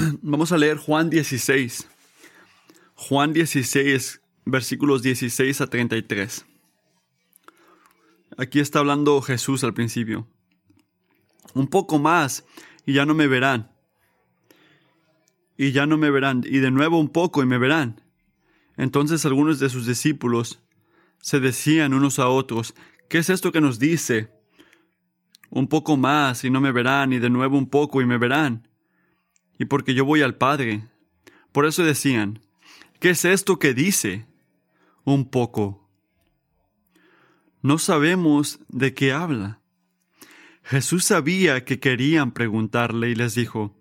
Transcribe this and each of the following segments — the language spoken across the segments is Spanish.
Vamos a leer Juan 16. Juan 16, versículos 16 a 33. Aquí está hablando Jesús al principio. Un poco más y ya no me verán. Y ya no me verán. Y de nuevo un poco y me verán. Entonces algunos de sus discípulos se decían unos a otros, ¿qué es esto que nos dice? Un poco más y no me verán, y de nuevo un poco y me verán. Y porque yo voy al Padre. Por eso decían, ¿qué es esto que dice? Un poco. No sabemos de qué habla. Jesús sabía que querían preguntarle y les dijo,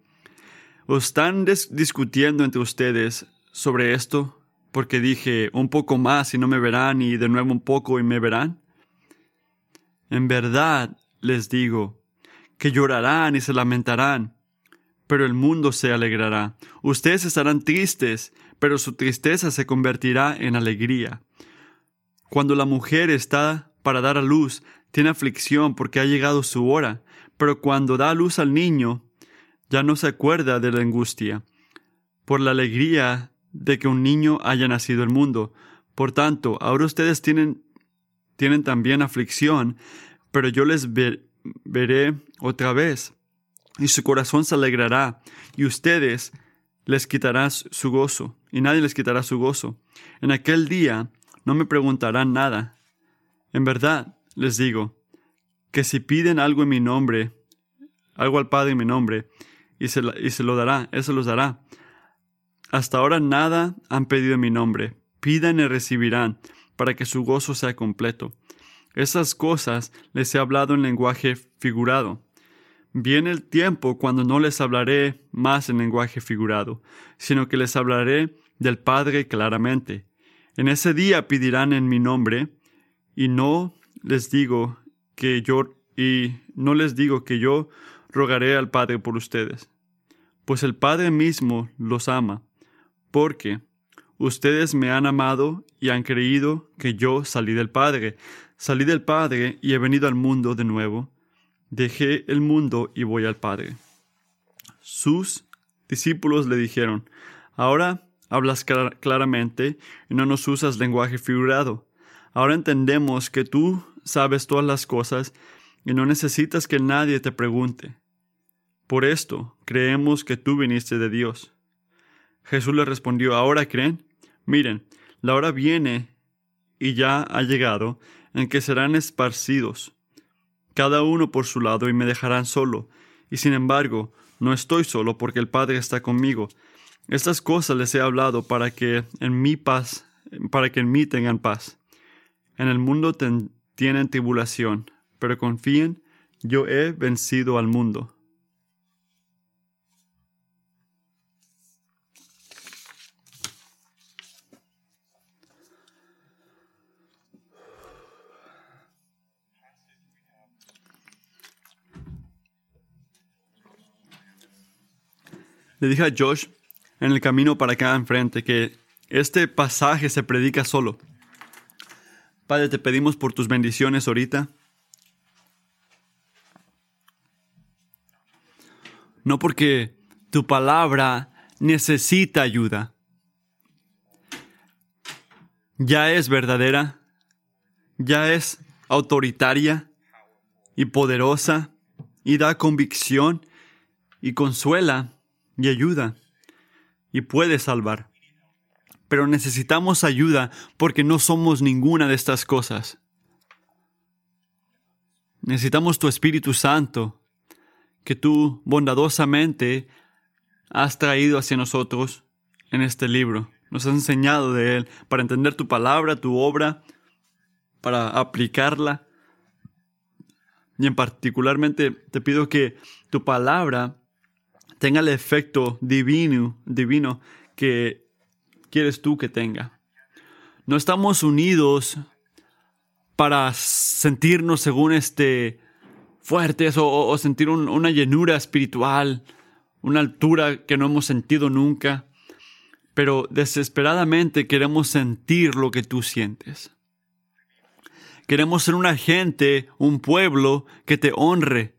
¿os están discutiendo entre ustedes sobre esto? porque dije un poco más y no me verán y de nuevo un poco y me verán? En verdad les digo que llorarán y se lamentarán, pero el mundo se alegrará. Ustedes estarán tristes, pero su tristeza se convertirá en alegría. Cuando la mujer está para dar a luz, tiene aflicción porque ha llegado su hora, pero cuando da a luz al niño, ya no se acuerda de la angustia, por la alegría de que un niño haya nacido el mundo. Por tanto, ahora ustedes tienen, tienen también aflicción, pero yo les veré otra vez, y su corazón se alegrará, y ustedes les quitarán su gozo, y nadie les quitará su gozo. En aquel día no me preguntarán nada. En verdad, les digo, que si piden algo en mi nombre, algo al Padre en mi nombre, y se, y se lo dará, se los dará. Hasta ahora nada han pedido en mi nombre. Pidan y recibirán, para que su gozo sea completo. Esas cosas les he hablado en lenguaje figurado. Viene el tiempo cuando no les hablaré más en lenguaje figurado, sino que les hablaré del Padre claramente. En ese día pedirán en mi nombre, y no les digo que yo y no les digo que yo rogaré al Padre por ustedes, pues el Padre mismo los ama porque ustedes me han amado y han creído que yo salí del Padre. Salí del Padre y he venido al mundo de nuevo. Dejé el mundo y voy al Padre. Sus discípulos le dijeron, ahora hablas claramente y no nos usas lenguaje figurado. Ahora entendemos que tú sabes todas las cosas y no necesitas que nadie te pregunte. Por esto creemos que tú viniste de Dios. Jesús le respondió, ¿ahora creen? Miren, la hora viene y ya ha llegado en que serán esparcidos, cada uno por su lado, y me dejarán solo. Y sin embargo, no estoy solo porque el Padre está conmigo. Estas cosas les he hablado para que en mi paz, para que en mí tengan paz. En el mundo tienen tribulación, pero confíen, yo he vencido al mundo. Le dije a Josh en el camino para acá enfrente que este pasaje se predica solo. Padre, te pedimos por tus bendiciones ahorita. No porque tu palabra necesita ayuda. Ya es verdadera, ya es autoritaria y poderosa y da convicción y consuela y ayuda y puede salvar. Pero necesitamos ayuda porque no somos ninguna de estas cosas. Necesitamos tu Espíritu Santo que tú bondadosamente has traído hacia nosotros en este libro. Nos has enseñado de él para entender tu palabra, tu obra, para aplicarla. Y en particularmente te pido que tu palabra tenga el efecto divino, divino que quieres tú que tenga. No estamos unidos para sentirnos según este fuertes o, sentir una llenura espiritual, una altura que no hemos sentido nunca, pero desesperadamente queremos sentir lo que tú sientes. Queremos ser una gente, un pueblo que te honre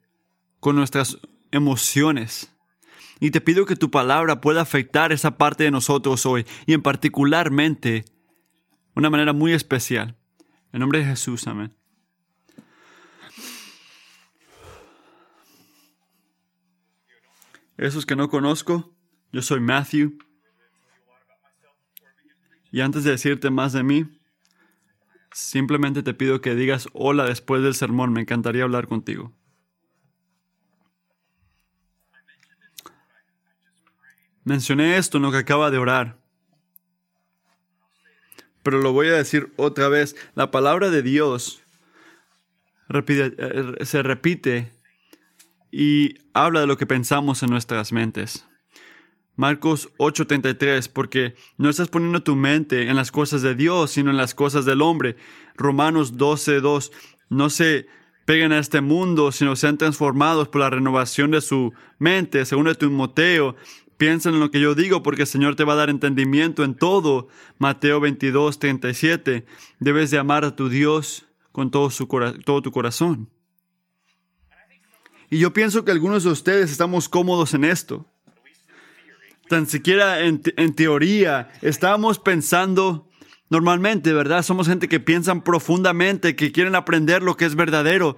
con nuestras emociones Y te pido que tu palabra pueda afectar esa parte de nosotros hoy y en particularmente una manera muy especial. En nombre de Jesús, amén. Esos que no conozco, yo soy Matthew. Y antes de decirte más de mí, simplemente te pido que digas hola después del sermón. Me encantaría hablar contigo. Mencioné esto en lo que acaba de orar. Pero lo voy a decir otra vez. La palabra de Dios eh, se repite y habla de lo que pensamos en nuestras mentes. Marcos 8:33, porque no estás poniendo tu mente en las cosas de Dios, sino en las cosas del hombre. Romanos 12:2, no se peguen a este mundo, sino sean transformados por la renovación de su mente. Según Timoteo, piensa en lo que yo digo, porque el Señor te va a dar entendimiento en todo. Mateo 22:37, debes de amar a tu Dios con todo, su, todo tu corazón. Y yo pienso que algunos de ustedes estamos cómodos en esto. Tan siquiera en, teoría estamos pensando normalmente, ¿verdad? Somos gente que piensan profundamente, que quieren aprender lo que es verdadero,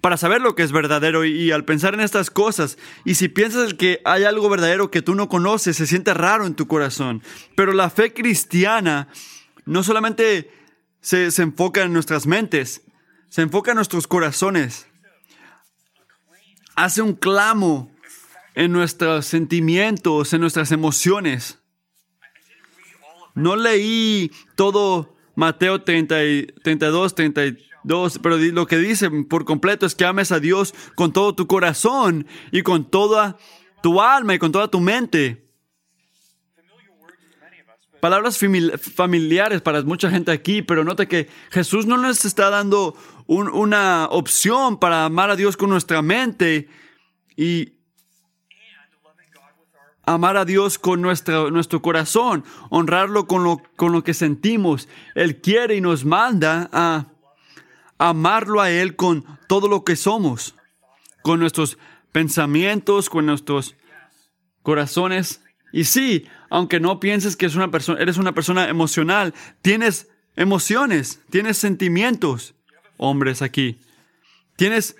para saber lo que es verdadero y, al pensar en estas cosas, y si piensas que hay algo verdadero que tú no conoces, se siente raro en tu corazón. Pero la fe cristiana no solamente se, se enfoca en nuestras mentes, se enfoca en nuestros corazones hace un clamo en nuestros sentimientos, en nuestras emociones. No leí todo Mateo 30, 32, 32, pero lo que dice por completo es que ames a Dios con todo tu corazón y con toda tu alma y con toda tu mente. Palabras familiares para mucha gente aquí, pero nota que Jesús no nos está dando una opción para amar a Dios con nuestra mente y amar a Dios con nuestro, nuestro corazón, honrarlo con lo, con lo que sentimos. Él quiere y nos manda a amarlo a Él con todo lo que somos, con nuestros pensamientos, con nuestros corazones. Y sí, aunque no pienses que una persona, eres una persona emocional, tienes emociones, tienes sentimientos hombres aquí. Tienes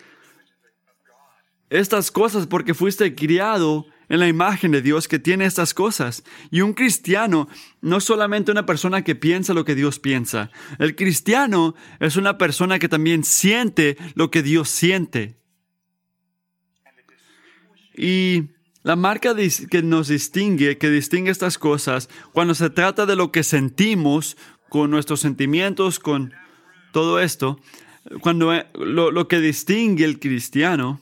estas cosas porque fuiste criado en la imagen de Dios que tiene estas cosas. Y un cristiano no es solamente una persona que piensa lo que Dios piensa. El cristiano es una persona que también siente lo que Dios siente. Y la marca que nos distingue, que distingue estas cosas, cuando se trata de lo que sentimos, con nuestros sentimientos, con todo esto, cuando eh, lo, que distingue el cristiano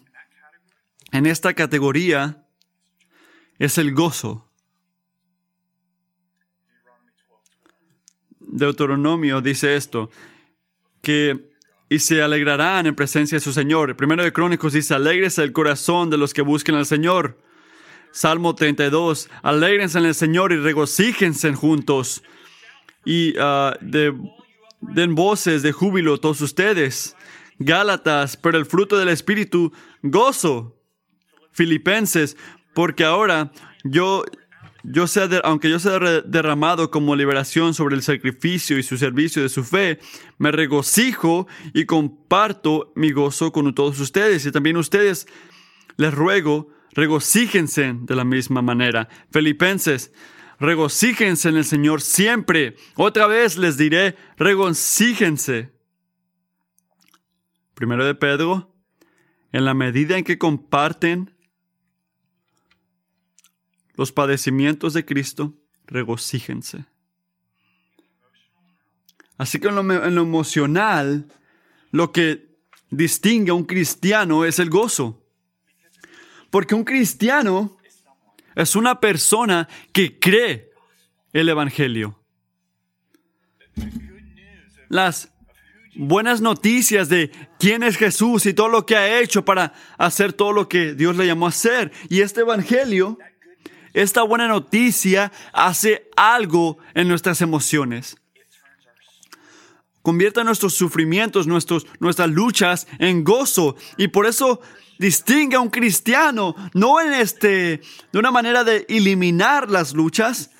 en esta categoría es el gozo. Deuteronomio dice esto, que y se alegrarán en presencia de su Señor. primero de Crónicos dice, alegres el corazón de los que busquen al Señor. Salmo 32, alegrense en el Señor y regocíjense juntos. Y ah, de Den voces de júbilo todos ustedes. Gálatas, pero el fruto del Espíritu, gozo. Filipenses, porque ahora yo, yo sea aunque yo sea derramado como liberación sobre el sacrificio y su servicio de su fe, me regocijo y comparto mi gozo con todos ustedes. Y también ustedes les ruego, regocíjense de la misma manera. Filipenses, regocíjense en el Señor siempre. Otra vez les diré, regocíjense. Primero de Pedro, en la medida en que comparten los padecimientos de Cristo, regocíjense. Así que en lo, en lo emocional, lo que distingue a un cristiano es el gozo. Porque un cristiano es una persona que cree el Evangelio. Las buenas noticias de quién es Jesús y todo lo que ha hecho para hacer todo lo que Dios le llamó a hacer. Y este Evangelio, esta buena noticia hace algo en nuestras emociones. Convierte nuestros sufrimientos, nuestros, nuestras luchas en gozo. Y por eso distingue a un cristiano, no en este, de una manera de eliminar las luchas,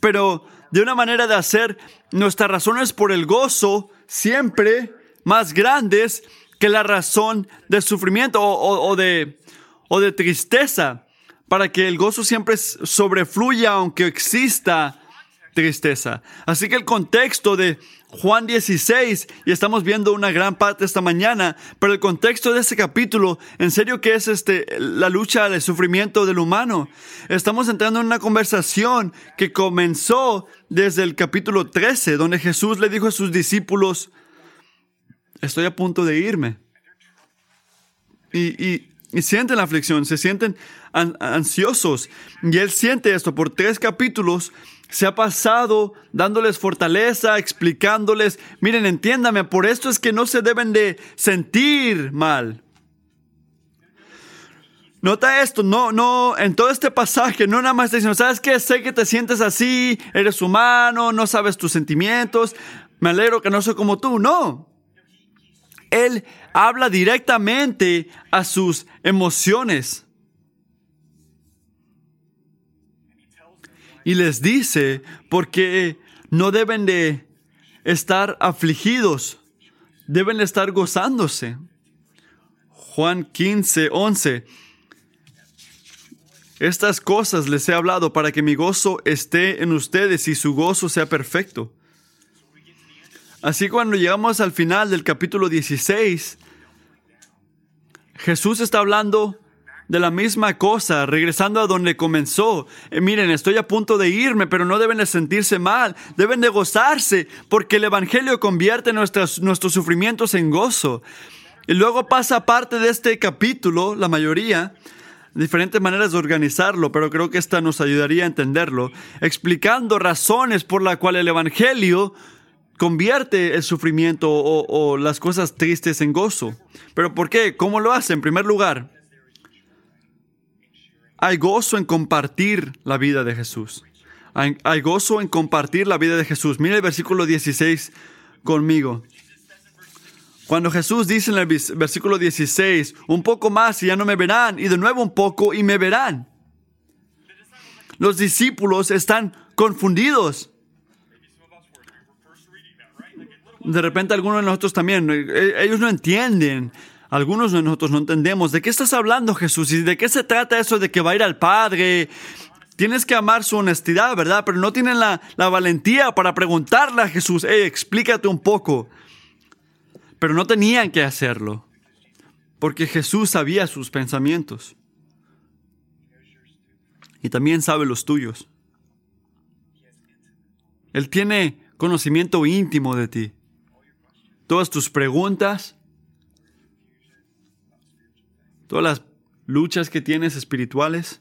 pero de una manera de hacer nuestras razones por el gozo siempre más grandes que la razón de sufrimiento o, de, o de tristeza, para que el gozo siempre sobrefluya aunque exista tristeza. Así que el contexto de Juan 16, y estamos viendo una gran parte esta mañana, pero el contexto de este capítulo, en serio que es este, la lucha del sufrimiento del humano. Estamos entrando en una conversación que comenzó desde el capítulo 13, donde Jesús le dijo a sus discípulos, estoy a punto de irme. Y, y, sienten la aflicción, se sienten ansiosos. Y él siente esto por tres capítulos se ha pasado dándoles fortaleza, explicándoles, miren, entiéndame, por esto es que no se deben de sentir mal. Nota esto, no, no, en todo este pasaje, no nada más está diciendo, ¿sabes qué? Sé que te sientes así, eres humano, no sabes tus sentimientos, me alegro que no soy como tú, no. Él habla directamente a sus emociones. Y les dice porque no deben de estar afligidos, deben estar gozándose. Juan 15, 11. Estas cosas les he hablado para que mi gozo esté en ustedes y su gozo sea perfecto. Así cuando llegamos al final del capítulo 16, Jesús está hablando de la misma cosa, regresando a donde comenzó. Eh, miren, estoy a punto de irme, pero no deben de sentirse mal, deben de gozarse, porque el Evangelio convierte nuestros, nuestros sufrimientos en gozo. Y luego pasa parte de este capítulo, la mayoría, diferentes maneras de organizarlo, pero creo que esta nos ayudaría a entenderlo, explicando razones por las cuales el Evangelio convierte el sufrimiento o, las cosas tristes en gozo. ¿Pero por qué? ¿Cómo lo hace? En primer lugar, hay gozo en compartir la vida de Jesús. Hay, gozo en compartir la vida de Jesús. Mira el versículo 16 conmigo. Cuando Jesús dice en el versículo 16, un poco más y ya no me verán, y de nuevo un poco y me verán. Los discípulos están confundidos. De repente algunos de nosotros también, eh, ellos no entienden algunos de nosotros no entendemos. ¿De qué estás hablando, Jesús? ¿Y de qué se trata eso de que va a ir al Padre? Tienes que amar su honestidad, ¿verdad? Pero no tienen la, valentía para preguntarle a Jesús, hey, explícate un poco. Pero no tenían que hacerlo, porque Jesús sabía sus pensamientos. Y también sabe los tuyos. Él tiene conocimiento íntimo de ti. Todas tus preguntas, todas las luchas que tienes espirituales,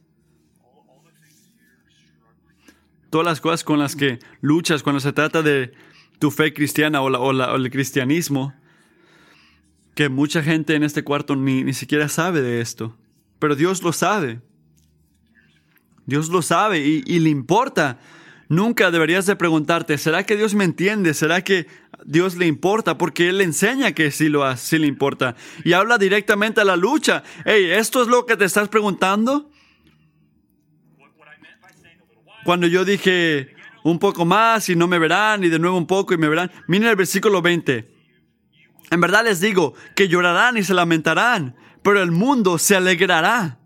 todas las cosas con las que luchas cuando se trata de tu fe cristiana o, el cristianismo, que mucha gente en este cuarto ni, ni siquiera sabe de esto, pero Dios lo sabe. Dios lo sabe y, y le importa. Nunca deberías de preguntarte, ¿será que Dios me entiende? ¿Será que Dios le importa porque Él le enseña que sí lo hace, sí le importa. Y habla directamente a la lucha. Hey, ¿esto es lo que te estás preguntando? Cuando yo dije un poco más y no me verán, y de nuevo un poco y me verán. Miren el versículo 20. En verdad les digo que llorarán y se lamentarán, pero el mundo se alegrará.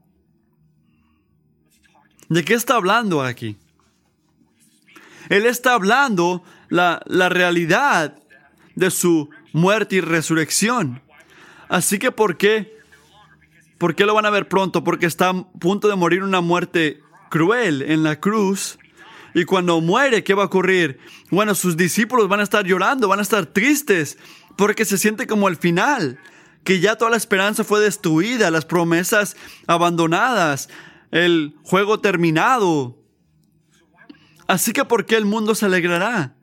¿De qué está hablando aquí? Él está hablando la, la realidad de su muerte y resurrección. Así que ¿por qué? ¿Por qué lo van a ver pronto? Porque está a punto de morir una muerte cruel en la cruz. Y cuando muere, ¿qué va a ocurrir? Bueno, sus discípulos van a estar llorando, van a estar tristes, porque se siente como el final, que ya toda la esperanza fue destruida, las promesas abandonadas, el juego terminado. Así que ¿por qué el mundo se alegrará?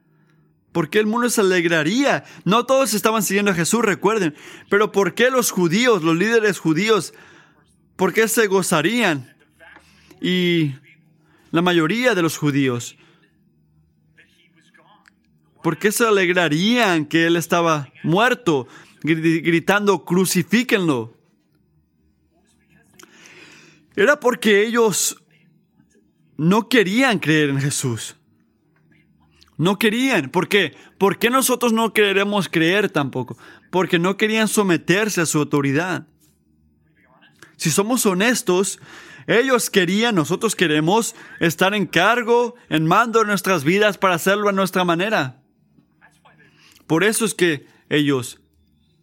¿Por qué el mundo se alegraría? No todos estaban siguiendo a Jesús, recuerden. Pero ¿por qué los judíos, los líderes judíos, por qué se gozarían? Y la mayoría de los judíos, ¿por qué se alegrarían que él estaba muerto, gritando, crucifíquenlo? era porque ellos no querían creer en Jesús. No querían. ¿Por qué? ¿Por qué nosotros no queremos creer tampoco? Porque no querían someterse a su autoridad. Si somos honestos, ellos querían, nosotros queremos estar en cargo, en mando de nuestras vidas para hacerlo a nuestra manera. Por eso es que ellos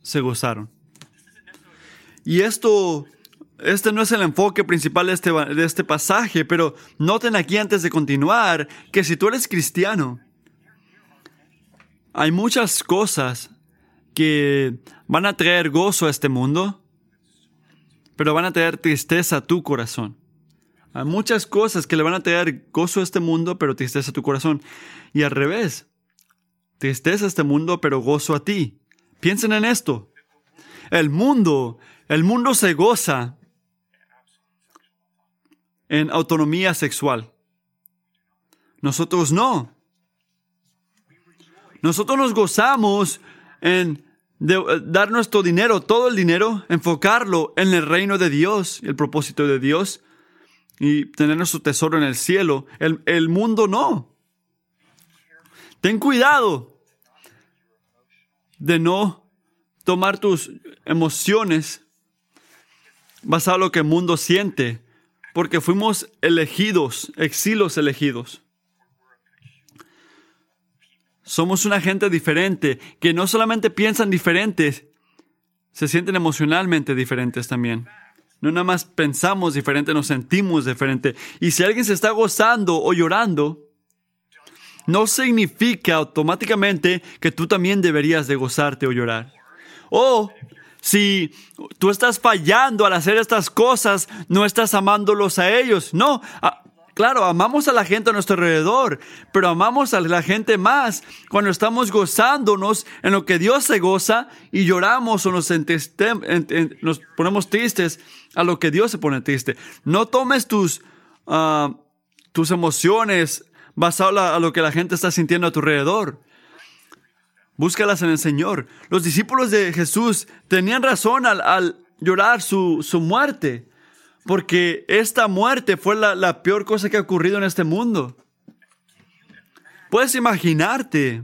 se gozaron. Y esto, este no es el enfoque principal de este, de este pasaje, pero noten aquí antes de continuar que si tú eres cristiano, hay muchas cosas que van a traer gozo a este mundo, pero van a traer tristeza a tu corazón. Hay muchas cosas que le van a traer gozo a este mundo, pero tristeza a tu corazón. Y al revés, tristeza a este mundo, pero gozo a ti. Piensen en esto. El mundo, el mundo se goza en autonomía sexual. Nosotros no. Nosotros nos gozamos en eh, dar nuestro dinero, todo el dinero, enfocarlo en el reino de Dios, el propósito de Dios, y tener nuestro tesoro en el cielo. El, el mundo no. Ten cuidado de no tomar tus emociones basado en lo que el mundo siente, porque fuimos elegidos, exilos elegidos. Somos una gente diferente, que no solamente piensan diferentes, se sienten emocionalmente diferentes también. No nada más pensamos diferente, nos sentimos diferente. Y si alguien se está gozando o llorando, no significa automáticamente que tú también deberías de gozarte o llorar. O si tú estás fallando al hacer estas cosas, no estás amándolos a ellos. No, Claro, amamos a la gente a nuestro alrededor, pero amamos a la gente más cuando estamos gozándonos en lo que Dios se goza y lloramos o nos, ponemos tristes a lo que Dios se pone triste. No tomes tus, ah, tus emociones basado a lo que la gente está sintiendo a tu alrededor. Búscalas en el Señor. Los discípulos de Jesús tenían razón al, al llorar su, su muerte porque esta muerte fue la, peor cosa que ha ocurrido en este mundo. Puedes imaginarte,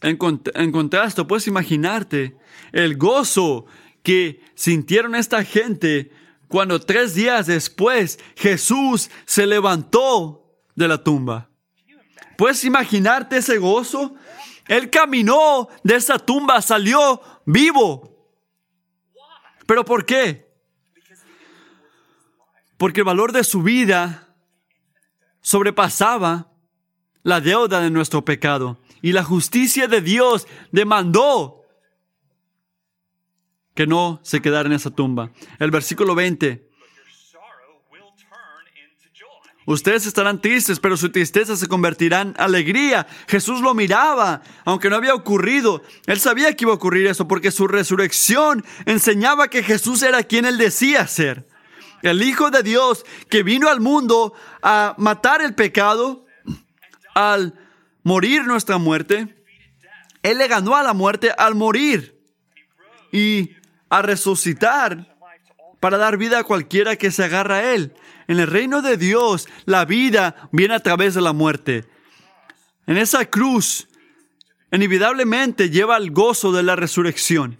en, en contraste, puedes imaginarte el gozo que sintieron esta gente cuando tres días después Jesús se levantó de la tumba. ¿Puedes imaginarte ese gozo? Él caminó de esa tumba, salió vivo. ¿Pero por qué? porque el valor de su vida sobrepasaba la deuda de nuestro pecado. Y la justicia de Dios demandó que no se quedara en esa tumba. El versículo 20. Ustedes estarán tristes, pero su tristeza se convertirá en alegría. Jesús lo miraba, aunque no había ocurrido. Él sabía que iba a ocurrir eso porque su resurrección enseñaba que Jesús era quien él decía ser el Hijo de Dios que vino al mundo a matar el pecado, al morir nuestra muerte, Él le ganó a la muerte al morir y a resucitar para dar vida a cualquiera que se agarra a Él. En el reino de Dios, la vida viene a través de la muerte. En esa cruz, inevitablemente lleva el gozo de la resurrección.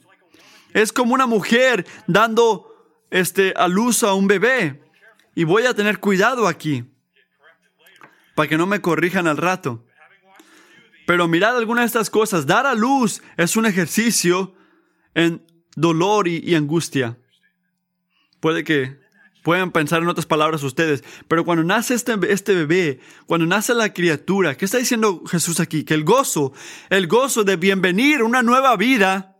Es como una mujer dando este, a luz a un bebé. Y voy a tener cuidado aquí para que no me corrijan al rato. Pero mirad algunas de estas cosas. Dar a luz es un ejercicio en dolor y, angustia. Puede que puedan pensar en otras palabras ustedes, pero cuando nace este, este bebé, cuando nace la criatura, ¿qué está diciendo Jesús aquí? Que el gozo, el gozo de bienvenir una nueva vida,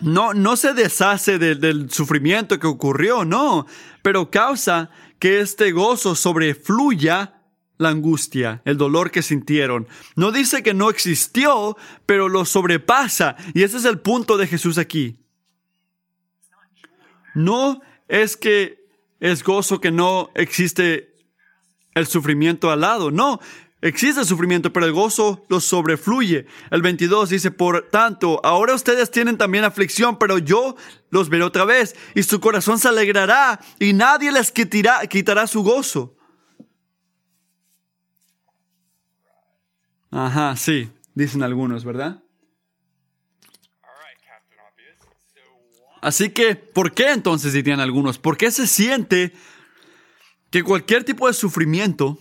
no, no se deshace del sufrimiento que ocurrió, no, pero causa que este gozo sobrefluya la angustia, el dolor que sintieron. No dice que no existió, pero lo sobrepasa. Y ese es el punto de Jesús aquí. No es que es gozo que no existe el sufrimiento al lado, no. existe sufrimiento, pero el gozo los sobrefluye. El 22 dice, por tanto, ahora ustedes tienen también aflicción, pero yo los veré otra vez y su corazón se alegrará y nadie les quitará, quitará su gozo. Ajá, sí, dicen algunos, ¿verdad? Así que, ¿por qué entonces dirían algunos? ¿Por qué se siente que cualquier tipo de sufrimiento,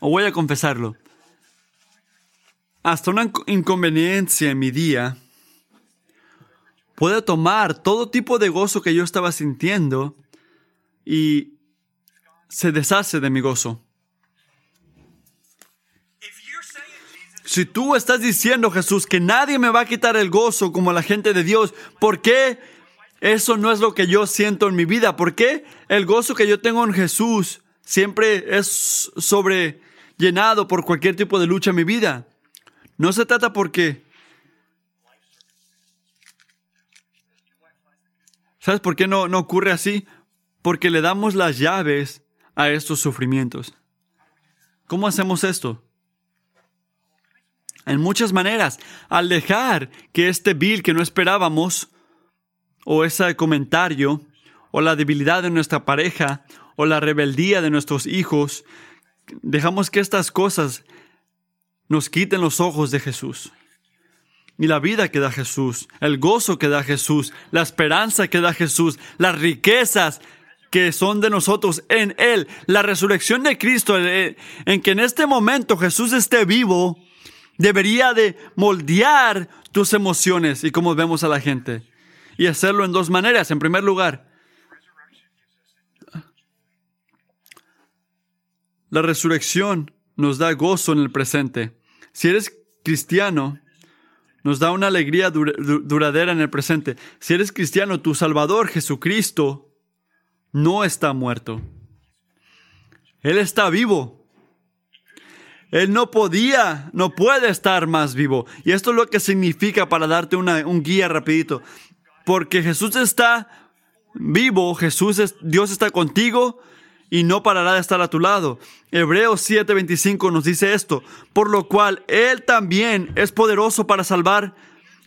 o voy a confesarlo, hasta una inconveniencia en mi día, puede tomar todo tipo de gozo que yo estaba sintiendo y se deshace de mi gozo? Si tú estás diciendo, Jesús, que nadie me va a quitar el gozo como la gente de Dios, ¿por qué eso no es lo que yo siento en mi vida? ¿Por qué el gozo que yo tengo en Jesús siempre es sobrellenado por cualquier tipo de lucha en mi vida? No se trata porque... ¿Sabes por qué no, no ocurre así? Porque le damos las llaves a estos sufrimientos. ¿Cómo hacemos esto? En muchas maneras, al dejar que este bill que no esperábamos, o ese comentario, o la debilidad de nuestra pareja, o la rebeldía de nuestros hijos, dejamos que estas cosas nos quiten los ojos de Jesús. Y la vida que da Jesús, el gozo que da Jesús, la esperanza que da Jesús, las riquezas que son de nosotros en Él, la resurrección de Cristo, en que en este momento Jesús esté vivo, debería de moldear tus emociones y cómo vemos a la gente. Y hacerlo en dos maneras. En primer lugar, la resurrección nos da gozo en el presente. Si eres cristiano, nos da una alegría duradera en el presente. Si eres cristiano, tu Salvador Jesucristo no está muerto. Él está vivo. Él no podía, no puede estar más vivo. Y esto es lo que significa para darte un guía rapidito. Porque Jesús está vivo, Jesús es, Dios está contigo y no parará de estar a tu lado. Hebreos 7:25 nos dice esto, por lo cual Él también es poderoso para salvar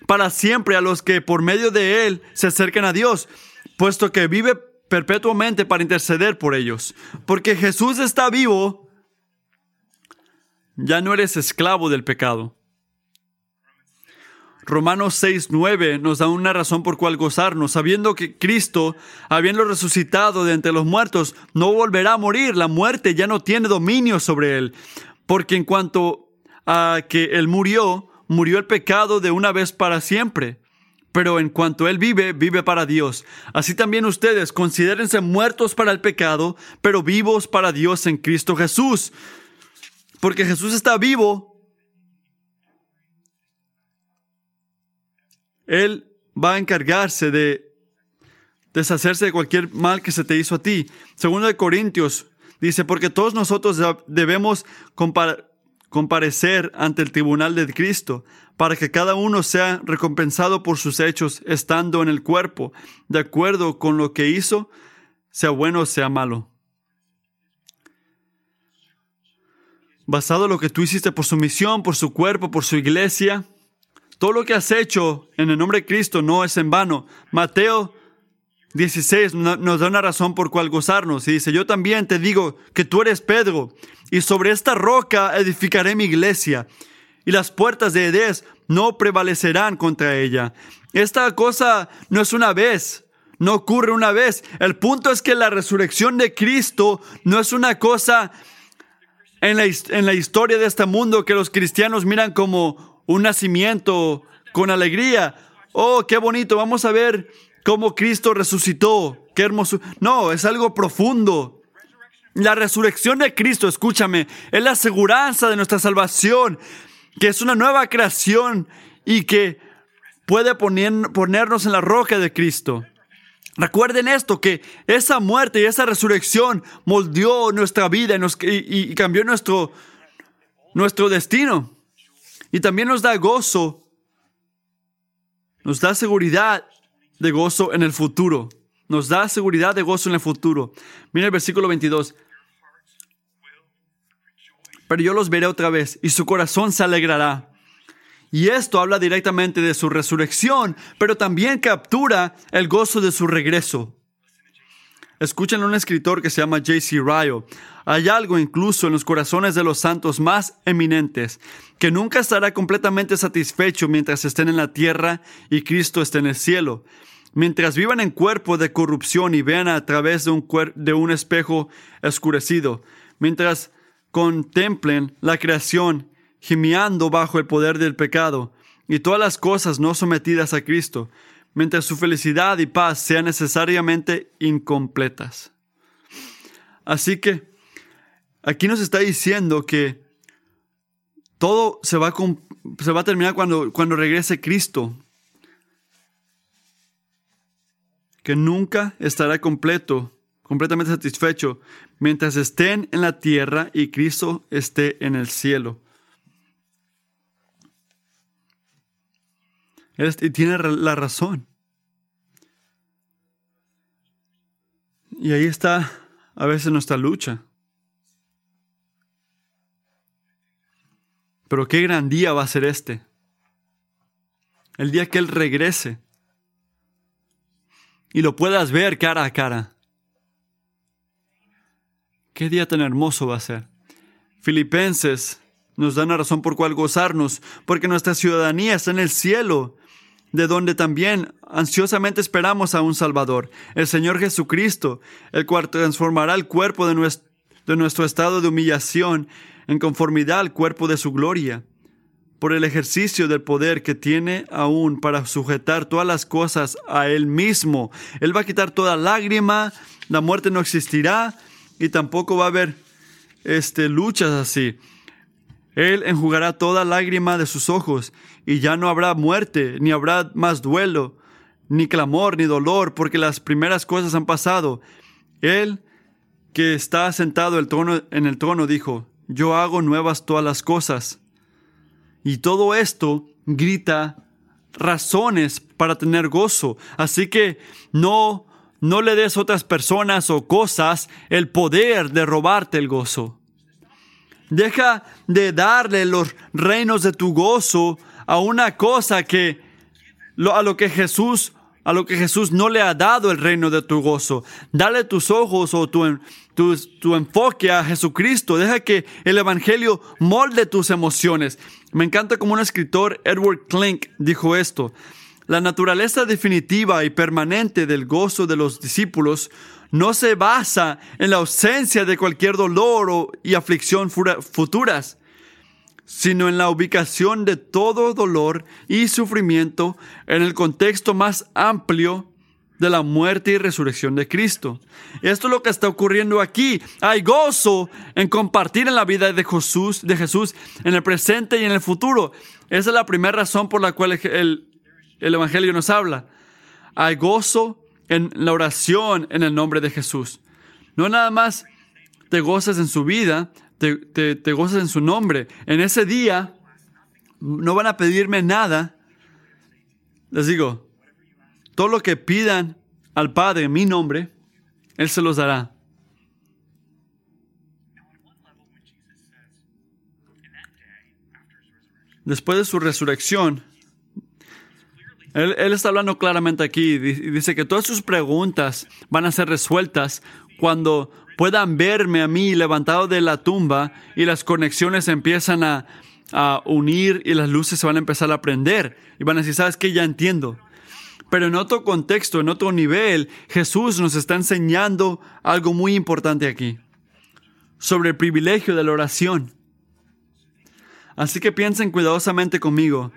para siempre a los que por medio de Él se acerquen a Dios, puesto que vive perpetuamente para interceder por ellos. Porque Jesús está vivo, ya no eres esclavo del pecado. Romanos 6, 9 nos da una razón por cual gozarnos, sabiendo que Cristo, habiendo resucitado de entre los muertos, no volverá a morir. La muerte ya no tiene dominio sobre él. Porque en cuanto a que él murió, murió el pecado de una vez para siempre. Pero en cuanto él vive, vive para Dios. Así también ustedes considérense muertos para el pecado, pero vivos para Dios en Cristo Jesús porque Jesús está vivo, Él va a encargarse de deshacerse de cualquier mal que se te hizo a ti. Segundo de Corintios dice, porque todos nosotros debemos comparecer ante el tribunal de Cristo, para que cada uno sea recompensado por sus hechos estando en el cuerpo, de acuerdo con lo que hizo, sea bueno o sea malo. Basado en lo que tú hiciste por su misión, por su cuerpo, por su iglesia. Todo lo que has hecho en el nombre de Cristo no es en vano. Mateo 16 nos da una razón por cual gozarnos. Y dice, yo también te digo que tú eres Pedro, y sobre esta roca edificaré mi iglesia, y las puertas de Edés no prevalecerán contra ella. Esta cosa no es una vez, no ocurre una vez. El punto es que la resurrección de Cristo no es una cosa en la, historia de este mundo que los cristianos miran como un nacimiento con alegría. Oh, qué bonito, vamos a ver cómo Cristo resucitó. Qué hermoso. No, es algo profundo. La resurrección de Cristo, escúchame, es la aseguranza de nuestra salvación, que es una nueva creación y que puede ponernos en la roca de Cristo. Recuerden esto, que esa muerte y esa resurrección moldeó nuestra vida y, cambió nuestro, nuestro destino. Y también nos da gozo, nos da seguridad de gozo en el futuro. Nos da seguridad de gozo en el futuro. Mira el versículo 22. pero yo los veré otra vez y su corazón se alegrará. Y esto habla directamente de su resurrección, pero también captura el gozo de su regreso. Escuchen a un escritor que se llama J.C. Ryle. Hay algo incluso en los corazones de los santos más eminentes que nunca estará completamente satisfecho mientras estén en la tierra y Cristo esté en el cielo. Mientras vivan en cuerpo de corrupción y vean a través de un, de un espejo oscurecido. Mientras contemplen la creación gimiando bajo el poder del pecado y todas las cosas no sometidas a Cristo, mientras su felicidad y paz sean necesariamente incompletas. Así que aquí nos está diciendo que todo se va a, se va a terminar cuando, cuando regrese Cristo, que nunca estará completo, completamente satisfecho, mientras estén en la tierra y Cristo esté en el cielo. Y tiene la razón. Y ahí está a veces nuestra lucha. Pero qué gran día va a ser este. El día que Él regrese y lo puedas ver cara a cara. Qué día tan hermoso va a ser. Filipenses nos da una razón por cual gozarnos, porque nuestra ciudadanía está en el cielo de donde también ansiosamente esperamos a un Salvador, el Señor Jesucristo, el cual transformará el cuerpo de nuestro, de nuestro estado de humillación en conformidad al cuerpo de su gloria, por el ejercicio del poder que tiene aún para sujetar todas las cosas a Él mismo. Él va a quitar toda lágrima, la muerte no existirá y tampoco va a haber este, luchas así. Él enjugará toda lágrima de sus ojos, y ya no habrá muerte, ni habrá más duelo, ni clamor, ni dolor, porque las primeras cosas han pasado. Él, que está sentado el trono, en el trono, dijo, yo hago nuevas todas las cosas. Y todo esto grita razones para tener gozo. Así que no, no le des a otras personas o cosas el poder de robarte el gozo. Deja de darle los reinos de tu gozo a una cosa que a lo que Jesús a lo que Jesús no le ha dado el reino de tu gozo. Dale tus ojos o tu, tu, tu, enfoque a Jesucristo. Deja que el Evangelio molde tus emociones. Me encanta como un escritor, Edward Klink, dijo esto. La naturaleza definitiva y permanente del gozo de los discípulos no se basa en la ausencia de cualquier dolor y aflicción futuras, sino en la ubicación de todo dolor y sufrimiento en el contexto más amplio de la muerte y resurrección de Cristo. Esto es lo que está ocurriendo aquí. Hay gozo en compartir en la vida de Jesús, de Jesús en el presente y en el futuro. Esa es la primera razón por la cual el, el Evangelio nos habla. Hay gozo en la oración en el nombre de Jesús. No nada más te gozas en su vida, te, te, gozas en su nombre. En ese día no van a pedirme nada. Les digo, todo lo que pidan al Padre en mi nombre, Él se los dará. Después de su resurrección, él, está hablando claramente aquí y dice que todas sus preguntas van a ser resueltas cuando puedan verme a mí levantado de la tumba y las conexiones empiezan a, a unir y las luces se van a empezar a prender y van a decir, ¿sabes qué? Ya entiendo. Pero en otro contexto, en otro nivel, Jesús nos está enseñando algo muy importante aquí, sobre el privilegio de la oración. Así que piensen cuidadosamente conmigo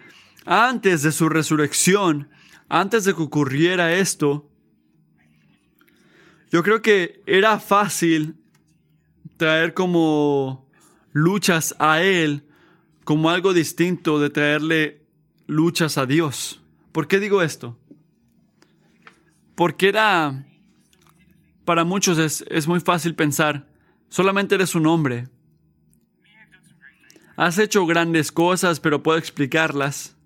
antes de su resurrección, antes de que ocurriera esto, yo creo que era fácil traer como luchas a Él como algo distinto de traerle luchas a Dios. ¿Por qué digo esto? Porque era, para muchos es, es muy fácil pensar, solamente eres un hombre. Has hecho grandes cosas, pero puedo explicarlas.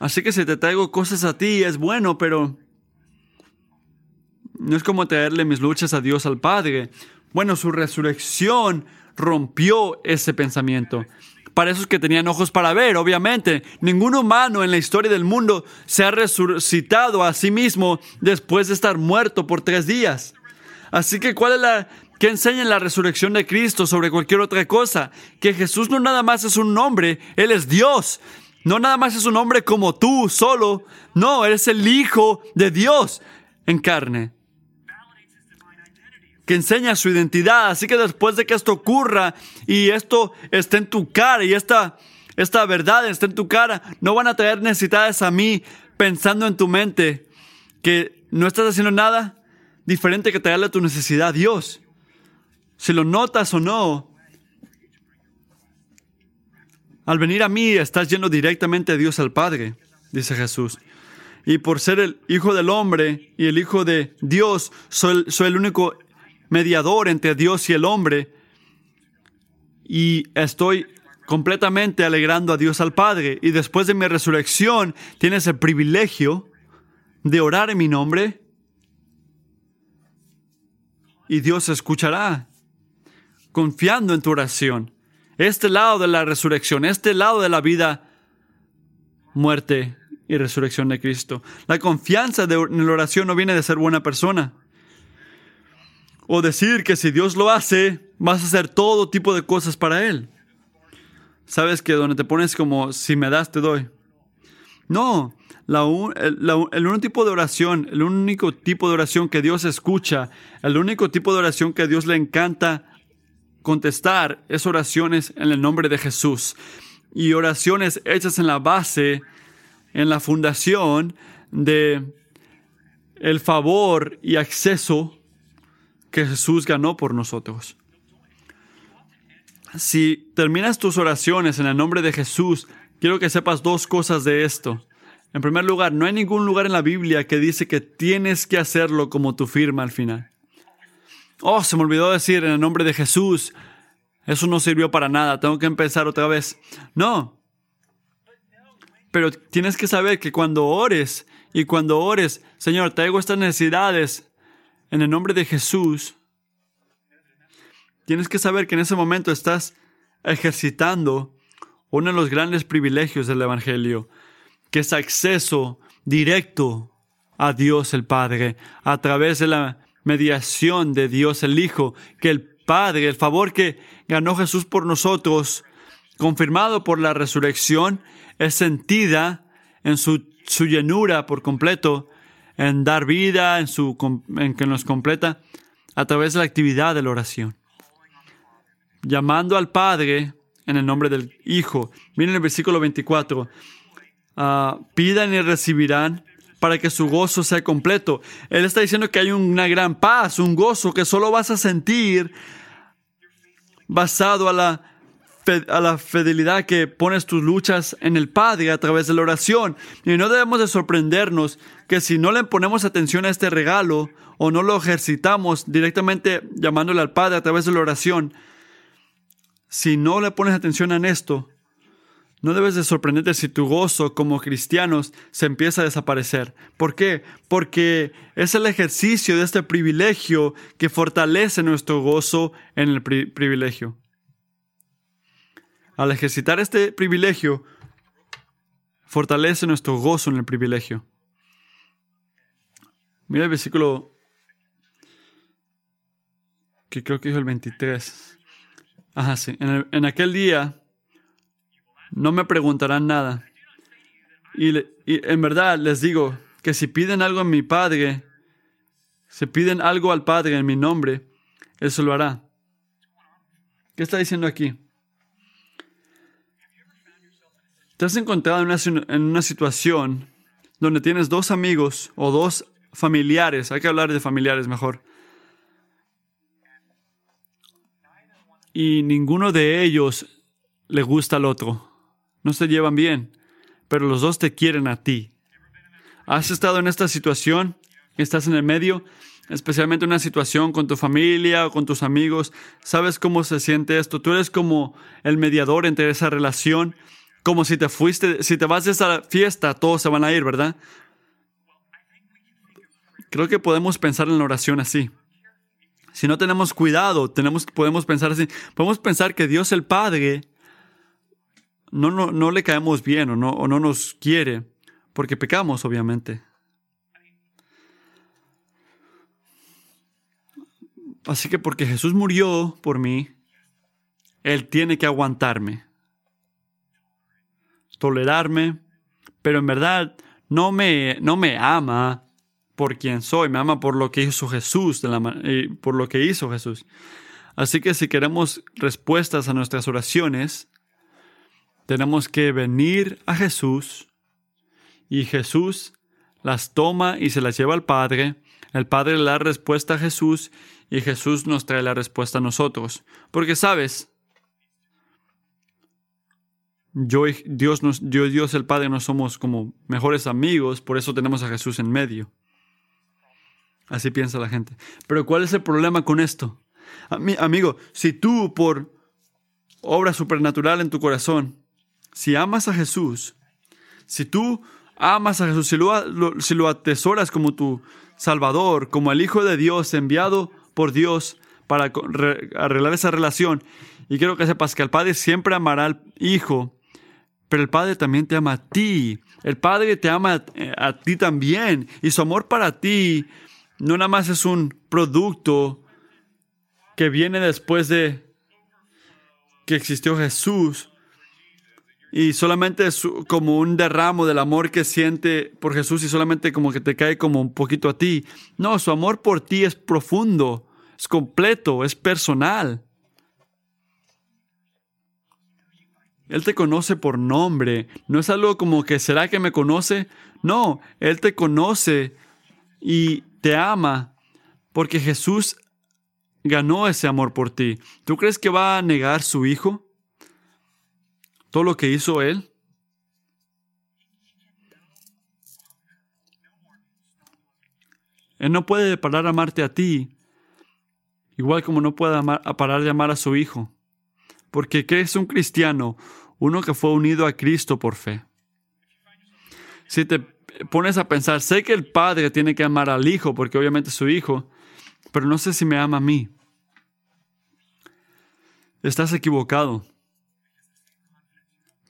Así que si te traigo cosas a ti es bueno, pero no es como traerle mis luchas a Dios al Padre. Bueno, su resurrección rompió ese pensamiento. Para esos que tenían ojos para ver, obviamente, ningún humano en la historia del mundo se ha resucitado a sí mismo después de estar muerto por tres días. Así que, ¿cuál es la que enseña la resurrección de Cristo sobre cualquier otra cosa? Que Jesús no nada más es un nombre, Él es Dios. No nada más es un hombre como tú, solo. No, Él es el Hijo de Dios en carne que enseña su identidad. Así que después de que esto ocurra y esto esté en tu cara y esta, esta verdad esté en tu cara, no van a traer necesidades a mí pensando en tu mente que no estás haciendo nada diferente que traerle tu necesidad a Dios. Si lo notas o no, al venir a mí estás yendo directamente a Dios al Padre, dice Jesús. Y por ser el Hijo del Hombre y el Hijo de Dios, soy, soy el único mediador entre Dios y el hombre. Y estoy completamente alegrando a Dios al Padre. Y después de mi resurrección, tienes el privilegio de orar en mi nombre. Y Dios escuchará, confiando en tu oración. Este lado de la resurrección, este lado de la vida, muerte y resurrección de Cristo. La confianza en la oración no viene de ser buena persona o decir que si Dios lo hace, vas a hacer todo tipo de cosas para Él. Sabes que donde te pones como, si me das, te doy. No, el, único tipo de oración, el único tipo de oración que Dios escucha, el único tipo de oración que a Dios le encanta contestar es oraciones en el nombre de Jesús. Y oraciones hechas en la base, en la fundación de el favor y acceso que Jesús ganó por nosotros. Si terminas tus oraciones en el nombre de Jesús, quiero que sepas dos cosas de esto. En primer lugar, no hay ningún lugar en la Biblia que dice que tienes que hacerlo como tu firma al final. Oh, se me olvidó decir en el nombre de Jesús. Eso no sirvió para nada, tengo que empezar otra vez. No. Pero tienes que saber que cuando ores y cuando ores, Señor, traigo estas necesidades, en el nombre de Jesús, tienes que saber que en ese momento estás ejercitando uno de los grandes privilegios del Evangelio, que es acceso directo a Dios el Padre, a través de la mediación de Dios el Hijo, que el Padre, el favor que ganó Jesús por nosotros, confirmado por la resurrección, es sentida en su, su llenura por completo en dar vida, en, su, en que nos completa a través de la actividad de la oración. Llamando al Padre en el nombre del Hijo. Miren el versículo 24. Ah, pidan y recibirán para que su gozo sea completo. Él está diciendo que hay una gran paz, un gozo que solo vas a sentir basado a la a la fidelidad que pones tus luchas en el Padre a través de la oración. Y no debemos de sorprendernos que si no le ponemos atención a este regalo o no lo ejercitamos directamente llamándole al Padre a través de la oración, si no le pones atención en esto, no debes de sorprenderte si tu gozo como cristianos se empieza a desaparecer. ¿Por qué? Porque es el ejercicio de este privilegio que fortalece nuestro gozo en el privilegio. Al ejercitar este privilegio, fortalece nuestro gozo en el privilegio. Mira el versículo que creo que es el 23. Ajá, sí. En, aquel día no me preguntarán nada. Y, y, en verdad les digo que si piden algo en mi Padre, si piden algo al Padre en mi nombre, Él se lo hará. ¿Qué está diciendo aquí? ¿Te has encontrado en una, situación donde tienes dos amigos o dos familiares? Hay que hablar de familiares mejor. Y ninguno de ellos le gusta al otro. No se llevan bien, pero los dos te quieren a ti. ¿Has estado en esta situación? ¿Estás en el medio? Especialmente en una situación con tu familia o con tus amigos. ¿Sabes cómo se siente esto? Tú eres como el mediador entre esa relación como si te fuiste, si te vas de esa fiesta, todos se van a ir, ¿verdad? Creo que podemos pensar en la oración así. Si no tenemos cuidado, tenemos, podemos pensar así, podemos pensar que Dios el Padre no, no, no le caemos bien o no, o no nos quiere, porque pecamos, obviamente. Así que porque Jesús murió por mí, Él tiene que aguantarme, tolerarme, pero en verdad no me, no me ama por quien soy, me ama por lo que hizo Jesús, la, por lo que hizo Jesús. Así que si queremos respuestas a nuestras oraciones, tenemos que venir a Jesús y Jesús las toma y se las lleva al Padre. El Padre le da respuesta a Jesús y Jesús nos trae la respuesta a nosotros. Porque sabes, yo, Dios, nos, yo Dios el Padre no somos como mejores amigos, por eso tenemos a Jesús en medio. Así piensa la gente. Pero ¿cuál es el problema con esto? Amigo, si tú por obra supernatural en tu corazón, si amas a Jesús, si tú amas a Jesús, si lo, si lo atesoras como tu Salvador, como el Hijo de Dios enviado por Dios para arreglar esa relación, y quiero que sepas que el Padre siempre amará al Hijo, pero el Padre también te ama a ti. El Padre te ama a ti también, y su amor para ti no nada más es un producto que viene después de que existió Jesús y solamente es como un derramo del amor que siente por Jesús y solamente como que te cae como un poquito a ti. No, su amor por ti es profundo, es completo, es personal. Él te conoce por nombre, no es algo como que será que me conoce. No, Él te conoce y te ama porque Jesús ganó ese amor por ti. ¿Tú crees que va a negar su hijo? Todo lo que hizo él. Él no puede parar de amarte a ti, igual como no puede parar de amar a su hijo. Porque ¿qué es un cristiano? Uno que fue unido a Cristo por fe. Si te pones a pensar, sé que el padre tiene que amar al hijo, porque obviamente es su hijo, pero no sé si me ama a mí. Estás equivocado.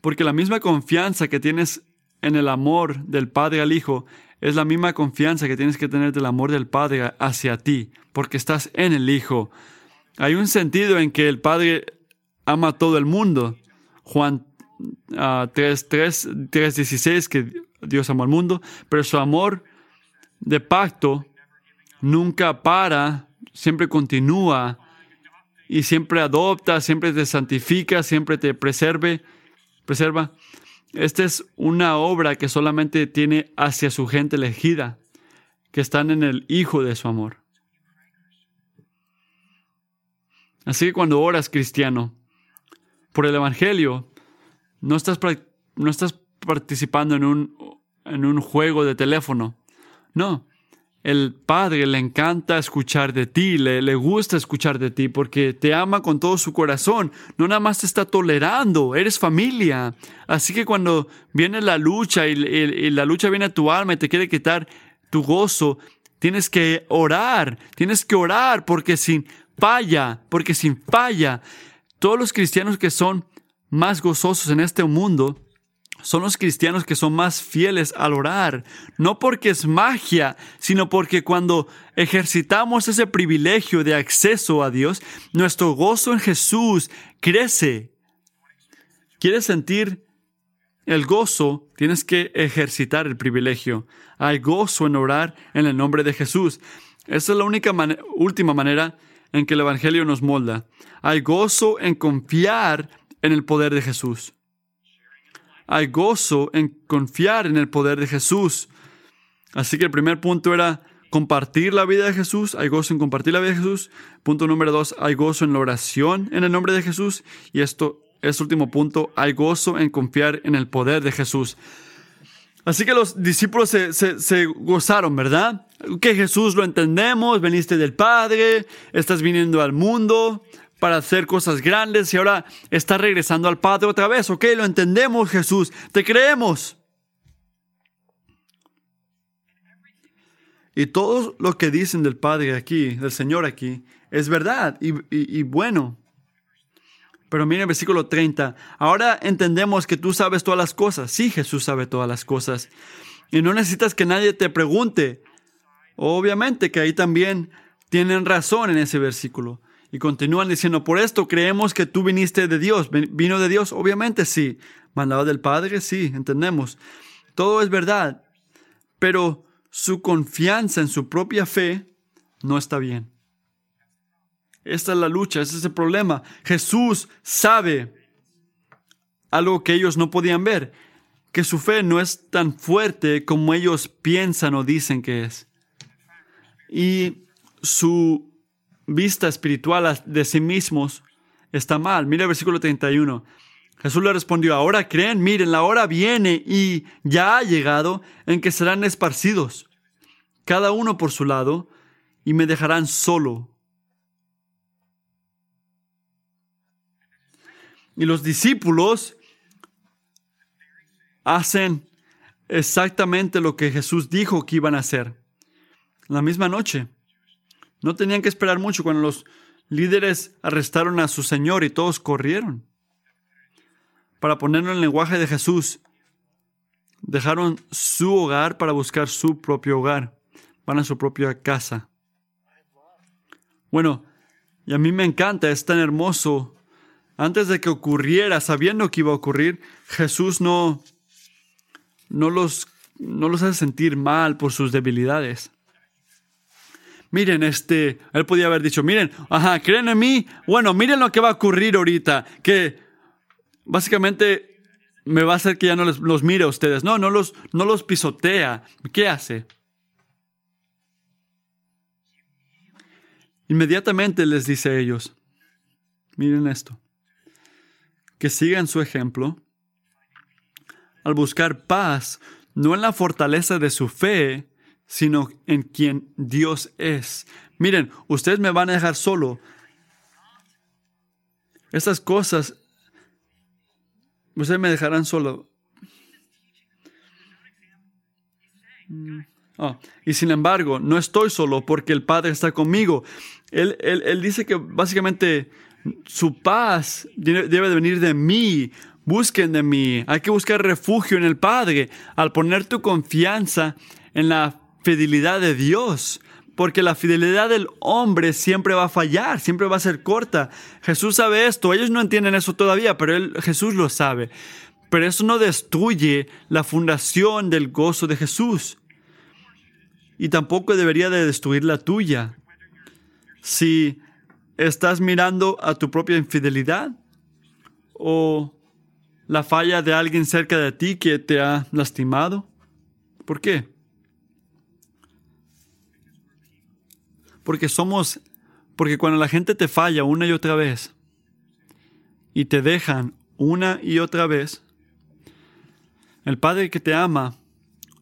Porque la misma confianza que tienes en el amor del Padre al Hijo es la misma confianza que tienes que tener del amor del Padre hacia ti, porque estás en el Hijo. Hay un sentido en que el Padre ama a todo el mundo. Juan 3, 3, 3, 16, que Dios amó al mundo, pero su amor de pacto nunca para, siempre continúa y siempre adopta, siempre te santifica, siempre te preserve, preserva. Esta es una obra que solamente tiene hacia su gente elegida, que están en el Hijo de su amor. Así que cuando oras, cristiano, por el Evangelio, no estás, no estás participando en un, en un juego de teléfono. No, el Padre le encanta escuchar de ti, le, le, gusta escuchar de ti porque te ama con todo su corazón. No nada más te está tolerando, eres familia. Así que cuando viene la lucha y, y la lucha viene a tu alma y te quiere quitar tu gozo, tienes que orar, tienes que orar porque sin falla, porque sin falla, todos los cristianos que son más gozosos en este mundo son los cristianos que son más fieles al orar, no porque es magia, sino porque cuando ejercitamos ese privilegio de acceso a Dios, nuestro gozo en Jesús crece. ¿Quieres sentir el gozo? Tienes que ejercitar el privilegio. Hay gozo en orar en el nombre de Jesús. Esa es la única última manera en que el Evangelio nos molda. Hay gozo en confiar en el poder de Jesús. Hay gozo en confiar en el poder de Jesús. Así que el primer punto era compartir la vida de Jesús. Hay gozo en compartir la vida de Jesús. Punto número dos, hay gozo en la oración en el nombre de Jesús. Y esto, este último punto, hay gozo en confiar en el poder de Jesús. Así que los discípulos se, se, gozaron, ¿verdad? Que Jesús lo entendemos, veniste del Padre, estás viniendo al mundo, para hacer cosas grandes y ahora está regresando al Padre otra vez. Ok, lo entendemos Jesús, te creemos. Y todo lo que dicen del Padre aquí, del Señor aquí, es verdad y, bueno. Pero mire el versículo 30. Ahora entendemos que tú sabes todas las cosas. Sí, Jesús sabe todas las cosas. Y no necesitas que nadie te pregunte. Obviamente que ahí también tienen razón en ese versículo. Y continúan diciendo, por esto creemos que tú viniste de Dios. ¿Vino de Dios? Obviamente sí. ¿Mandado del Padre? Sí, entendemos. Todo es verdad. Pero su confianza en su propia fe no está bien. Esta es la lucha, ese es el problema. Jesús sabe algo que ellos no podían ver, que su fe no es tan fuerte como ellos piensan o dicen que es. Y su vista espiritual de sí mismos está mal. Mira el versículo 31. Jesús le respondió, ahora creen, miren, la hora viene y ya ha llegado en que serán esparcidos, cada uno por su lado, y me dejarán solo. Y los discípulos hacen exactamente lo que Jesús dijo que iban a hacer. La misma noche. No tenían que esperar mucho cuando los líderes arrestaron a su Señor y todos corrieron. Para ponerlo en el lenguaje de Jesús, dejaron su hogar para buscar su propio hogar. Van a su propia casa. Bueno, y a mí me encanta, es tan hermoso. Antes de que ocurriera, sabiendo que iba a ocurrir, Jesús no, no, los, no los hace sentir mal por sus debilidades miren, este, él podía haber dicho, miren, ajá, creen en mí, bueno, miren lo que va a ocurrir ahorita, que básicamente me va a hacer que ya no los mire a ustedes. No, no los, no los pisotea. ¿Qué hace? Inmediatamente les dice a ellos, miren esto, que sigan su ejemplo al buscar paz, no en la fortaleza de su fe, sino en quien Dios es. Miren, ustedes me van a dejar solo. Estas cosas, ustedes me dejarán solo. Mm. Ah, y sin embargo, no estoy solo porque el Padre está conmigo. Él, él dice que básicamente su paz debe de venir de mí. Busquen de mí. Hay que buscar refugio en el Padre. Al poner tu confianza en la fidelidad de Dios, porque la fidelidad del hombre siempre va a fallar, siempre va a ser corta. Jesús sabe esto, ellos no entienden eso todavía, pero él, Jesús lo sabe. Pero eso no destruye la fundación del gozo de Jesús. Y tampoco debería de destruir la tuya. Si estás mirando a tu propia infidelidad o la falla de alguien cerca de ti que te ha lastimado. ¿Por qué? Porque somos, porque cuando la gente te falla una y otra vez y te dejan una y otra vez, el Padre que te ama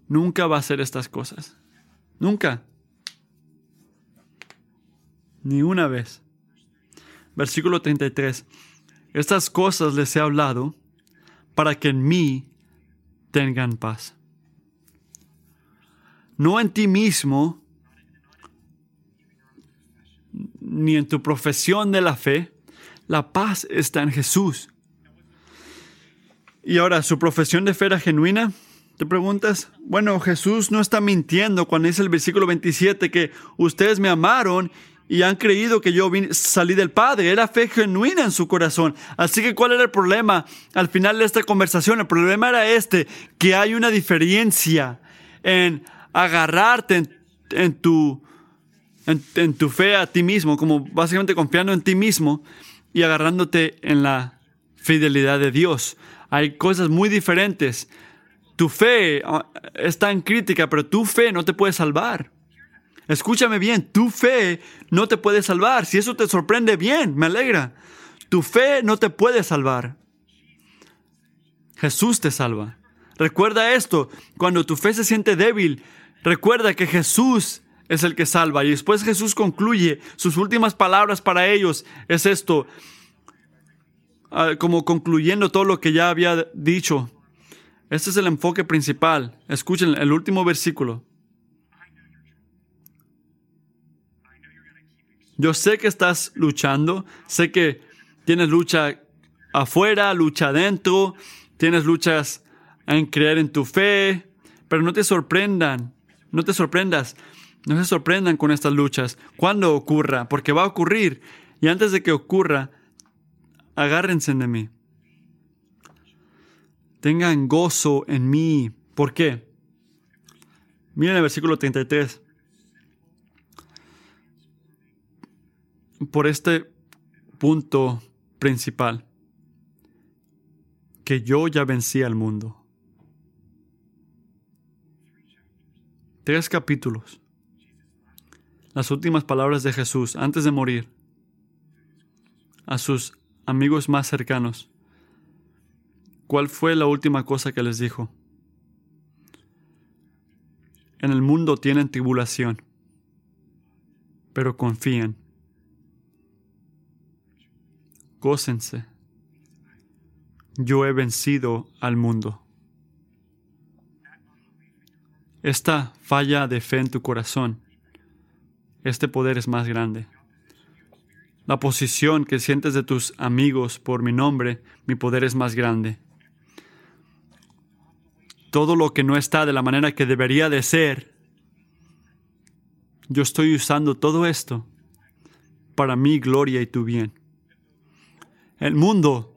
nunca va a hacer estas cosas. Nunca. Ni una vez. Versículo 33. Estas cosas les he hablado para que en mí tengan paz. No en ti mismo, ni en tu profesión de la fe. La paz está en Jesús. Y ahora, ¿su profesión de fe era genuina? ¿Te preguntas? Bueno, Jesús no está mintiendo cuando dice el versículo 27 que ustedes me amaron y han creído que yo salí del Padre. Era fe genuina en su corazón. Así que, ¿cuál era el problema al final de esta conversación? El problema era este, que hay una diferencia en agarrarte en tu en, tu fe a ti mismo, como básicamente confiando en ti mismo y agarrándote en la fidelidad de Dios. Hay cosas muy diferentes. Tu fe ah, es tan crítica, pero tu fe no te puede salvar. Escúchame bien, tu fe no te puede salvar. Si eso te sorprende, bien, me alegra. Tu fe no te puede salvar. Jesús te salva. Recuerda esto, cuando tu fe se siente débil, recuerda que Jesús es el que salva. Y después Jesús concluye, sus últimas palabras para ellos es esto, ah, como concluyendo todo lo que ya había dicho. Este es el enfoque principal. Escuchen el último versículo. Yo sé que estás luchando, sé que tienes lucha afuera, lucha adentro, tienes luchas en creer en tu fe, pero no te sorprendan, no te sorprendas, no se sorprendan con estas luchas. Cuando ocurra, porque va a ocurrir, y antes de que ocurra, agárrense de mí. Tengan gozo en mí. ¿Por qué? Miren el versículo 33. Por este punto principal, que yo ya vencí al mundo. Tres capítulos. Las últimas palabras de Jesús antes de morir a sus amigos más cercanos. ¿Cuál fue la última cosa que les dijo? En el mundo tienen tribulación, pero confíen. Gócense. Yo he vencido al mundo. Esta falla de fe en tu corazón, este poder es más grande. La posición que sientes de tus amigos por mi nombre, mi poder es más grande. Todo lo que no está de la manera que debería de ser, yo estoy usando todo esto para mi gloria y tu bien. El mundo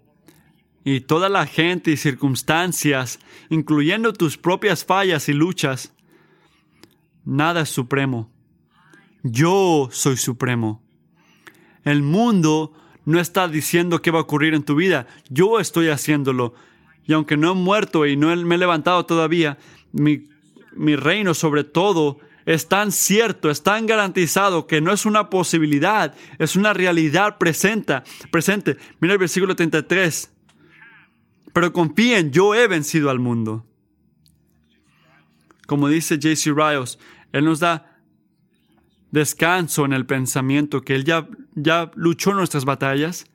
y toda la gente y circunstancias, incluyendo tus propias fallas y luchas, nada es supremo. Yo soy supremo. El mundo no está diciendo qué va a ocurrir en tu vida. Yo estoy haciéndolo. Y aunque no he muerto y no me he levantado todavía, mi, reino sobre todo es tan cierto, es tan garantizado que no es una posibilidad, es una realidad presente. presente. Mira el versículo 33. Pero confíen, yo he vencido al mundo. Como dice J.C. Riles, Él nos da descanso en el pensamiento que Él ya, ya luchó nuestras batallas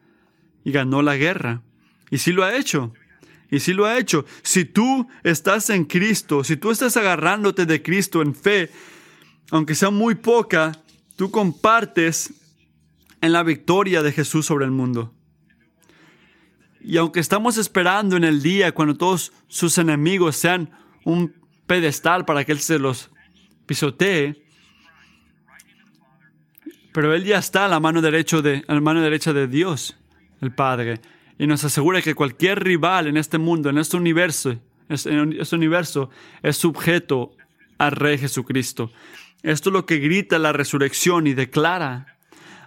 y ganó la guerra. Y sí lo ha hecho. Y sí lo ha hecho. Si tú estás en Cristo, si tú estás agarrándote de Cristo en fe, aunque sea muy poca, tú compartes en la victoria de Jesús sobre el mundo. Y aunque estamos esperando en el día cuando todos sus enemigos sean un pedestal para que Él se los pisotee, pero Él ya está a la mano, derecha de, la mano derecha de Dios, el Padre, y nos asegura que cualquier rival en este mundo, en este universo, en este universo, es sujeto al Rey Jesucristo. Esto es lo que grita la resurrección y declara.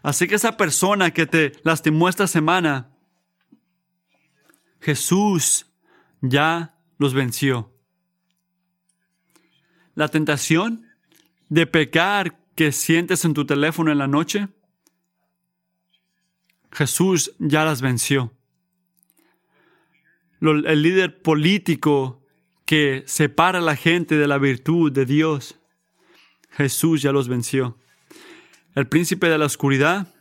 Así que esa persona que te lastimó esta semana, Jesús ya los venció. La tentación de pecar que sientes en tu teléfono en la noche, Jesús ya las venció. El líder político que separa a la gente de la virtud de Dios, Jesús ya los venció. El príncipe de la oscuridad,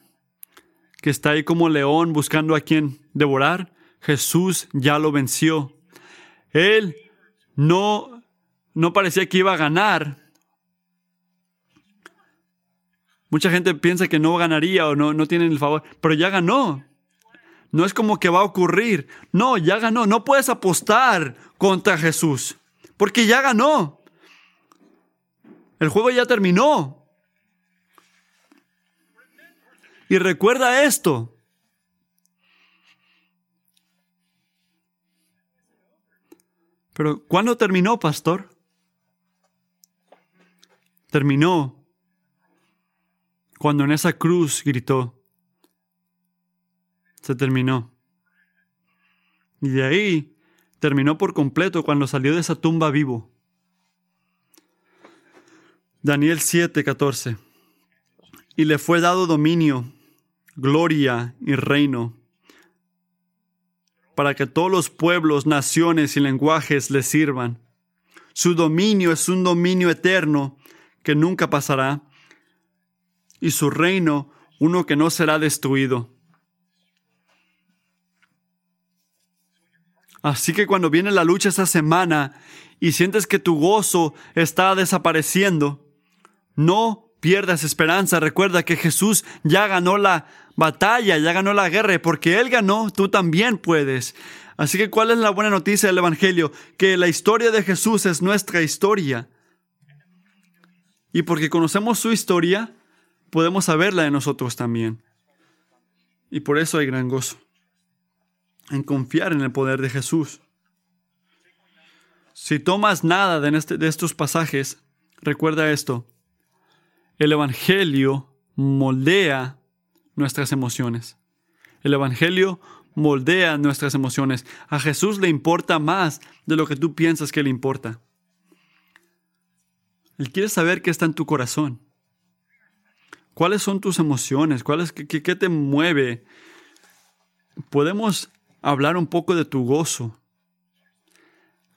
que está ahí como león buscando a quien devorar, Jesús ya lo venció. Él no, no parecía que iba a ganar, Mucha gente piensa que no ganaría o no, no tienen el favor, pero ya ganó. No es como que va a ocurrir. No, ya ganó. No puedes apostar contra Jesús, porque ya ganó. El juego ya terminó. Y recuerda esto. Pero ¿cuándo terminó, pastor? Terminó cuando en esa cruz gritó, se terminó. Y de ahí terminó por completo cuando salió de esa tumba vivo. Daniel 7:14. Y le fue dado dominio, gloria y reino, para que todos los pueblos, naciones y lenguajes le sirvan. Su dominio es un dominio eterno que nunca pasará y su reino uno que no será destruido. Así que cuando viene la lucha esta semana y sientes que tu gozo está desapareciendo, no pierdas esperanza. Recuerda que Jesús ya ganó la batalla, ya ganó la guerra. Porque Él ganó, tú también puedes. Así que, ¿cuál es la buena noticia del Evangelio? Que la historia de Jesús es nuestra historia. Y porque conocemos su historia, podemos saberla de nosotros también. Y por eso hay gran gozo en confiar en el poder de Jesús. Si tomas nada de, este, de estos pasajes, recuerda esto. El Evangelio moldea nuestras emociones. El Evangelio moldea nuestras emociones. A Jesús le importa más de lo que tú piensas que le importa. Él quiere saber qué está en tu corazón. ¿Cuáles son tus emociones? ¿Cuál qué, qué te mueve? Podemos hablar un poco de tu gozo.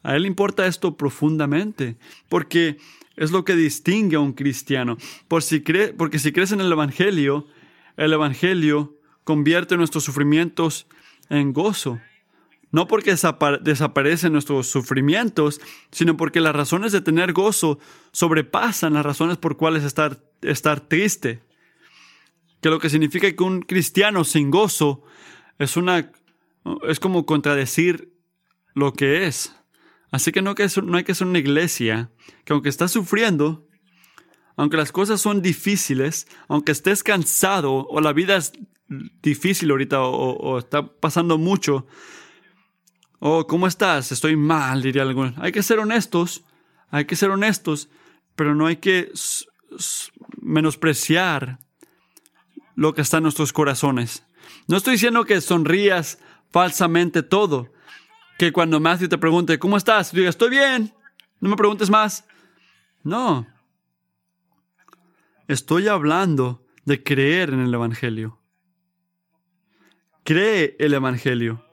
A Él importa esto profundamente, porque es lo que distingue a un cristiano. Por si porque si crees en el Evangelio, el Evangelio convierte nuestros sufrimientos en gozo. No porque desaparecen nuestros sufrimientos, sino porque las razones de tener gozo sobrepasan las razones por cuales estar, estar triste. Que lo que significa que un cristiano sin gozo es, una, es como contradecir lo que es. Así que no, que no hay que ser una iglesia que aunque estás sufriendo, aunque las cosas son difíciles, aunque estés cansado o la vida es difícil ahorita o, está pasando mucho. Oh, ¿cómo estás? Estoy mal, diría alguno. Hay que ser honestos, hay que ser honestos, pero no hay que menospreciar lo que está en nuestros corazones. No estoy diciendo que sonrías falsamente todo. Que cuando Matthew te pregunte, ¿cómo estás? Diga, estoy bien. No me preguntes más. No. Estoy hablando de creer en el Evangelio cree el Evangelio.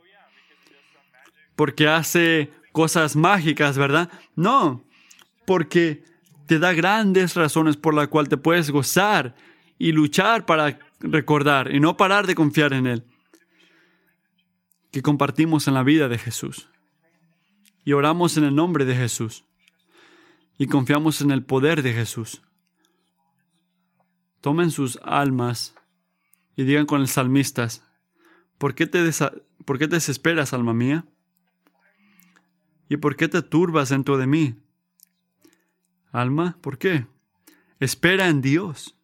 Porque hace cosas mágicas, ¿verdad? No, porque te da grandes razones por las cuales te puedes gozar y luchar para recordar y no parar de confiar en Él. Que compartimos en la vida de Jesús. Y oramos en el nombre de Jesús. Y confiamos en el poder de Jesús. Tomen sus almas y digan con el salmistas, ¿Por qué te, ¿Por qué te desesperas, alma mía? ¿Y por qué te turbas dentro de mí? Alma, ¿por qué? Espera en Dios.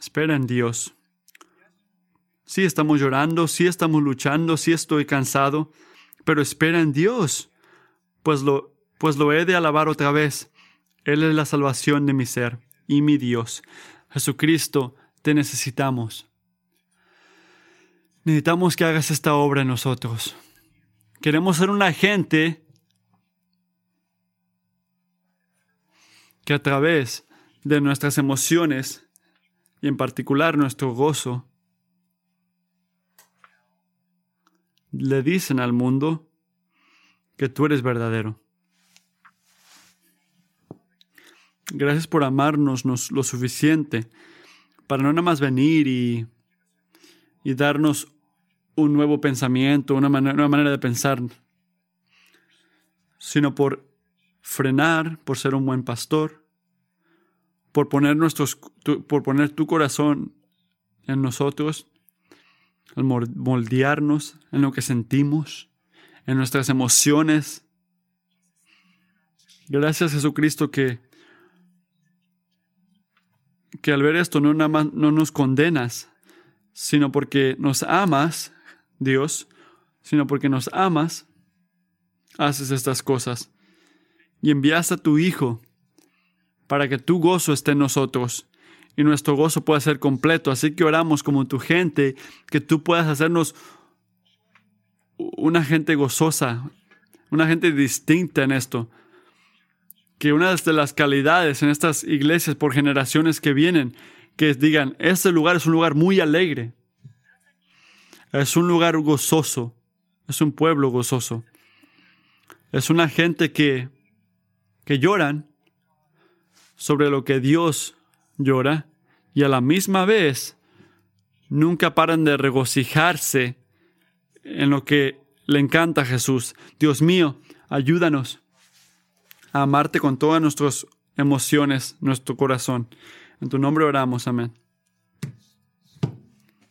Espera en Dios. Sí estamos llorando, sí estamos luchando, sí estoy cansado, pero espera en Dios, pues lo, pues lo he de alabar otra vez. Él es la salvación de mi ser y mi Dios. Jesucristo, te necesitamos. Necesitamos que hagas esta obra en nosotros. Queremos ser una gente que a través de nuestras emociones y en particular nuestro gozo, le dicen al mundo que tú eres verdadero. Gracias por amarnos lo suficiente para no nada más venir y, y darnos un nuevo pensamiento, una nueva manera de pensar, sino por frenar, por ser un buen pastor, por poner, nuestros, por poner tu corazón en nosotros, al moldearnos en lo que sentimos, en nuestras emociones. Gracias Jesucristo que que al ver esto no, nada no nos condenas, sino porque nos amas, Dios, sino porque nos amas, haces estas cosas. Y envías a tu Hijo para que tu gozo esté en nosotros y nuestro gozo pueda ser completo. Así que oramos como tu gente, que tú puedas hacernos una gente gozosa, una gente distinta en esto que una de las calidades en estas iglesias por generaciones que vienen, que digan, este lugar es un lugar muy alegre, es un lugar gozoso, es un pueblo gozoso, es una gente que, que lloran sobre lo que Dios llora y a la misma vez nunca paran de regocijarse en lo que le encanta a Jesús. Dios mío, ayúdanos a amarte con todas nuestras emociones, nuestro corazón. En tu nombre oramos, amén.